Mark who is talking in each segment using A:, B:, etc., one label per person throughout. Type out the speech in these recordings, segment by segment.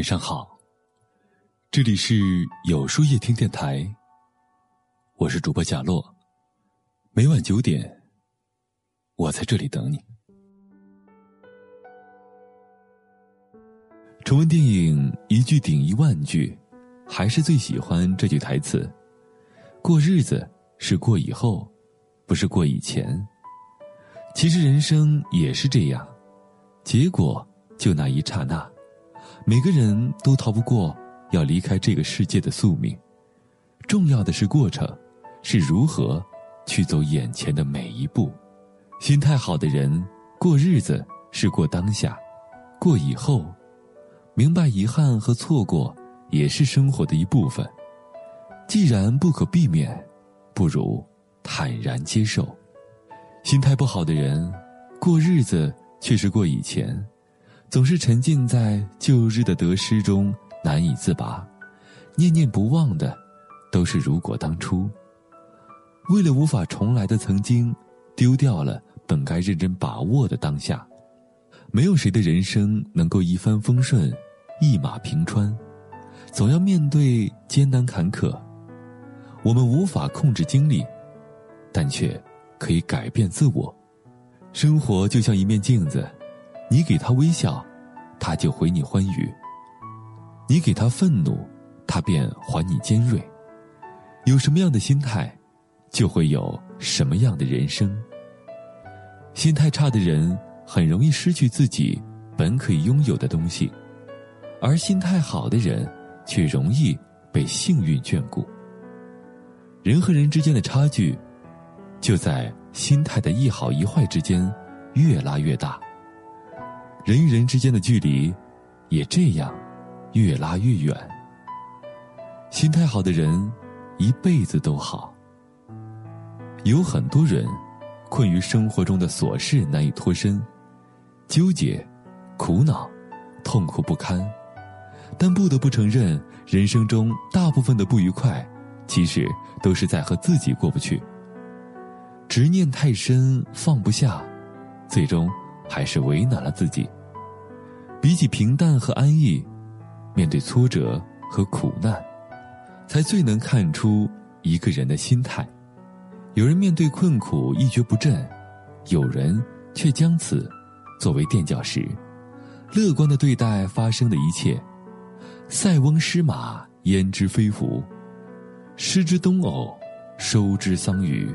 A: 晚上好，这里是有书夜听电台，我是主播贾洛，每晚九点，我在这里等你。重温电影一句顶一万句，还是最喜欢这句台词：过日子是过以后，不是过以前。其实人生也是这样，结果就那一刹那。每个人都逃不过要离开这个世界的宿命，重要的是过程，是如何去走眼前的每一步。心态好的人，过日子是过当下，过以后，明白遗憾和错过也是生活的一部分。既然不可避免，不如坦然接受。心态不好的人，过日子却是过以前。总是沉浸在旧日的得失中难以自拔，念念不忘的都是如果当初。为了无法重来的曾经，丢掉了本该认真把握的当下。没有谁的人生能够一帆风顺，一马平川，总要面对艰难坎坷。我们无法控制经历，但却可以改变自我。生活就像一面镜子。你给他微笑，他就回你欢愉；你给他愤怒，他便还你尖锐。有什么样的心态，就会有什么样的人生。心态差的人很容易失去自己本可以拥有的东西，而心态好的人却容易被幸运眷顾。人和人之间的差距，就在心态的一好一坏之间越拉越大。人与人之间的距离，也这样越拉越远。心态好的人，一辈子都好。有很多人，困于生活中的琐事难以脱身，纠结、苦恼、痛苦不堪。但不得不承认，人生中大部分的不愉快，其实都是在和自己过不去。执念太深，放不下，最终。还是为难了自己。比起平淡和安逸，面对挫折和苦难，才最能看出一个人的心态。有人面对困苦一蹶不振，有人却将此作为垫脚石，乐观的对待发生的一切。塞翁失马，焉知非福；失之东偶，收之桑榆。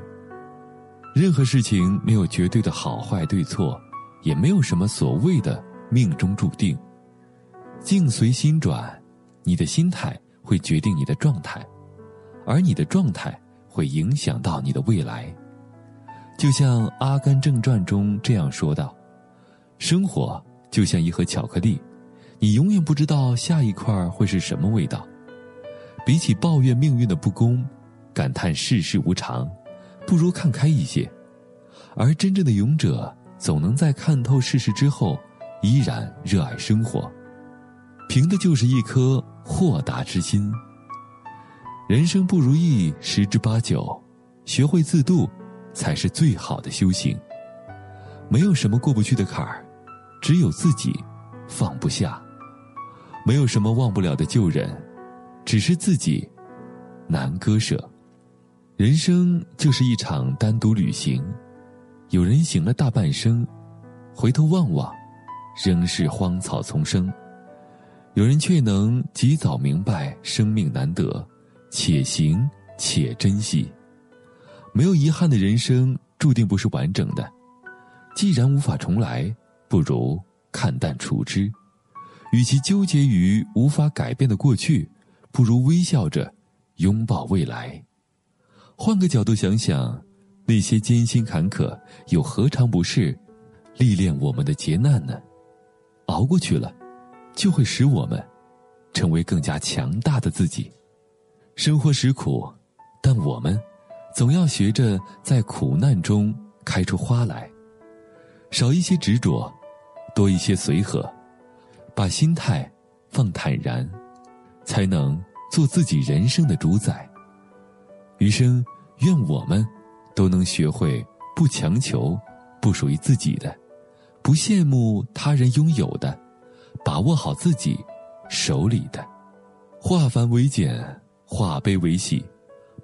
A: 任何事情没有绝对的好坏对错。也没有什么所谓的命中注定，境随心转，你的心态会决定你的状态，而你的状态会影响到你的未来。就像《阿甘正传》中这样说道：“生活就像一盒巧克力，你永远不知道下一块会是什么味道。比起抱怨命运的不公，感叹世事无常，不如看开一些。而真正的勇者。”总能在看透世事之后，依然热爱生活，凭的就是一颗豁达之心。人生不如意十之八九，学会自渡，才是最好的修行。没有什么过不去的坎儿，只有自己放不下；没有什么忘不了的旧人，只是自己难割舍。人生就是一场单独旅行。有人行了大半生，回头望望，仍是荒草丛生；有人却能及早明白生命难得，且行且珍惜。没有遗憾的人生，注定不是完整的。既然无法重来，不如看淡处之。与其纠结于无法改变的过去，不如微笑着拥抱未来。换个角度想想。那些艰辛坎坷，又何尝不是历练我们的劫难呢？熬过去了，就会使我们成为更加强大的自己。生活实苦，但我们总要学着在苦难中开出花来。少一些执着，多一些随和，把心态放坦然，才能做自己人生的主宰。余生，愿我们。都能学会不强求，不属于自己的，不羡慕他人拥有的，把握好自己手里的。化繁为简，化悲为喜，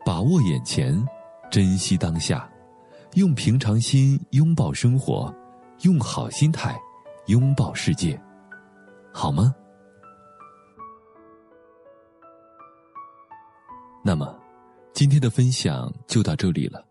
A: 把握眼前，珍惜当下，用平常心拥抱生活，用好心态拥抱世界，好吗？那么，今天的分享就到这里了。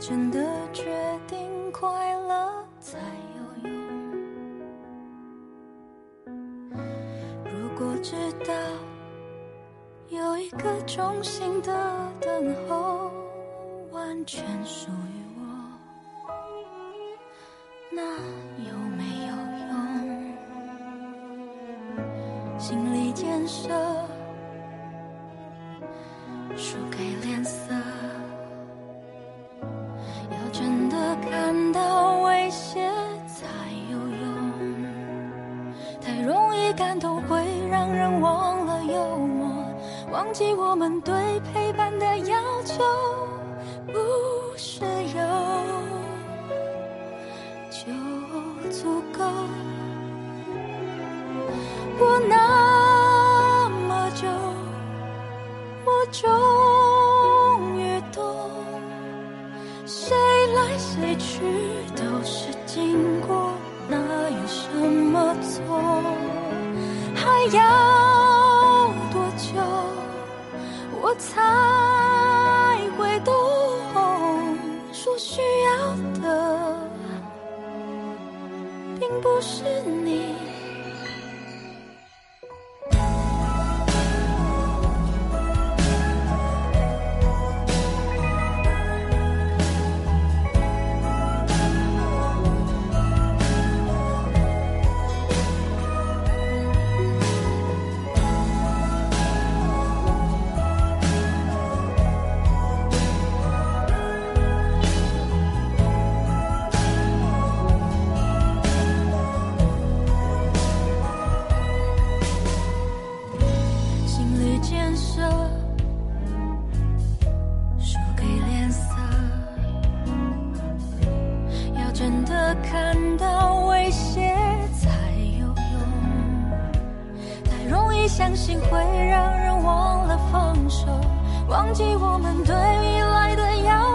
B: 真的决定快乐才有用。如果知道有一个中心的等候，完全属于我，那有没有用？心理建设，输谁去都是经过，哪有什么错？还要多久我才会懂？说需要的并不是你。相信会让人忘了放手，忘记我们对未来的要